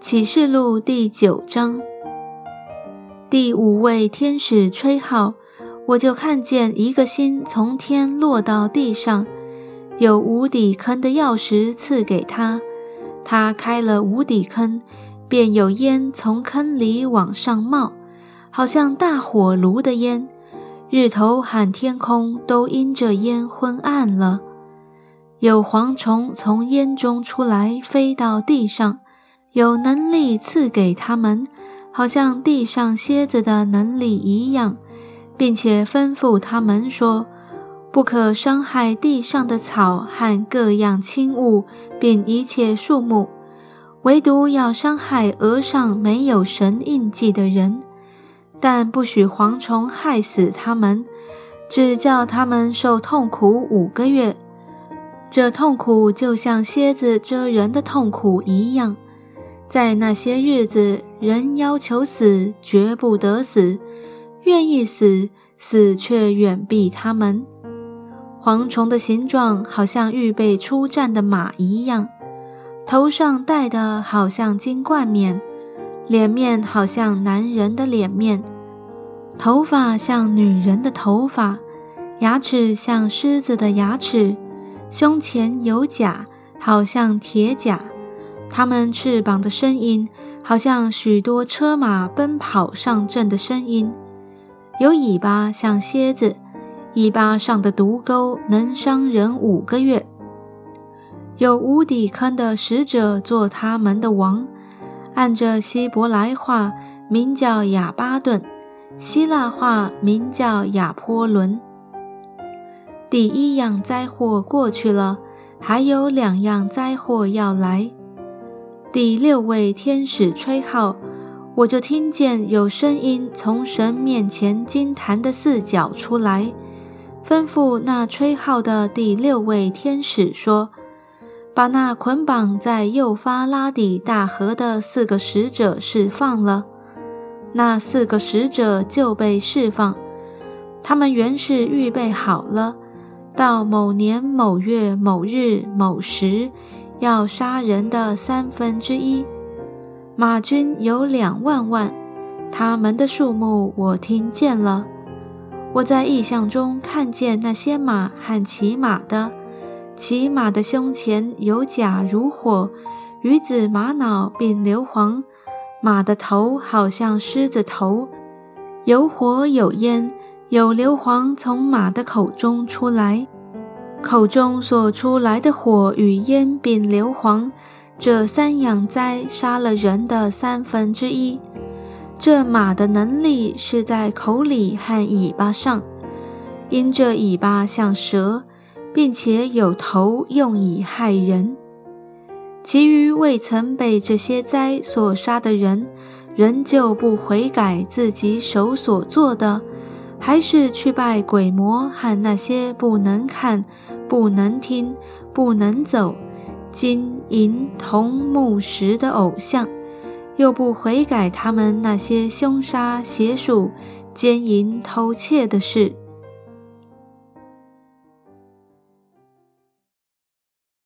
启示录第九章，第五位天使吹号，我就看见一个星从天落到地上，有无底坑的钥匙赐给他，他开了无底坑，便有烟从坑里往上冒，好像大火炉的烟。日头和天空都因这烟昏暗了。有蝗虫从烟中出来，飞到地上，有能力赐给他们，好像地上蝎子的能力一样，并且吩咐他们说：不可伤害地上的草和各样轻物，并一切树木，唯独要伤害额上没有神印记的人。但不许蝗虫害死他们，只叫他们受痛苦五个月。这痛苦就像蝎子蛰人的痛苦一样。在那些日子，人要求死，绝不得死；愿意死，死却远避他们。蝗虫的形状好像预备出战的马一样，头上戴的好像金冠冕。脸面好像男人的脸面，头发像女人的头发，牙齿像狮子的牙齿，胸前有甲，好像铁甲。它们翅膀的声音好像许多车马奔跑上阵的声音。有尾巴像蝎子，尾巴上的毒钩能伤人五个月。有无底坑的使者做他们的王。按着希伯来话名叫亚巴顿，希腊话名叫亚波伦。第一样灾祸过去了，还有两样灾祸要来。第六位天使吹号，我就听见有声音从神面前金坛的四角出来，吩咐那吹号的第六位天使说。把那捆绑在幼发拉底大河的四个使者释放了，那四个使者就被释放。他们原是预备好了，到某年某月某日某时要杀人的三分之一。马军有两万万，他们的数目我听见了。我在异象中看见那些马和骑马的。骑马的胸前有甲如火，鱼子玛瑙并硫磺。马的头好像狮子头，有火有烟，有硫磺从马的口中出来。口中所出来的火与烟并硫磺，这三样灾杀了人的三分之一。这马的能力是在口里和尾巴上，因这尾巴像蛇。并且有头用以害人，其余未曾被这些灾所杀的人，仍旧不悔改自己手所做的，还是去拜鬼魔和那些不能看、不能听、不能走、金银铜木石的偶像，又不悔改他们那些凶杀、邪术、奸淫、偷窃的事。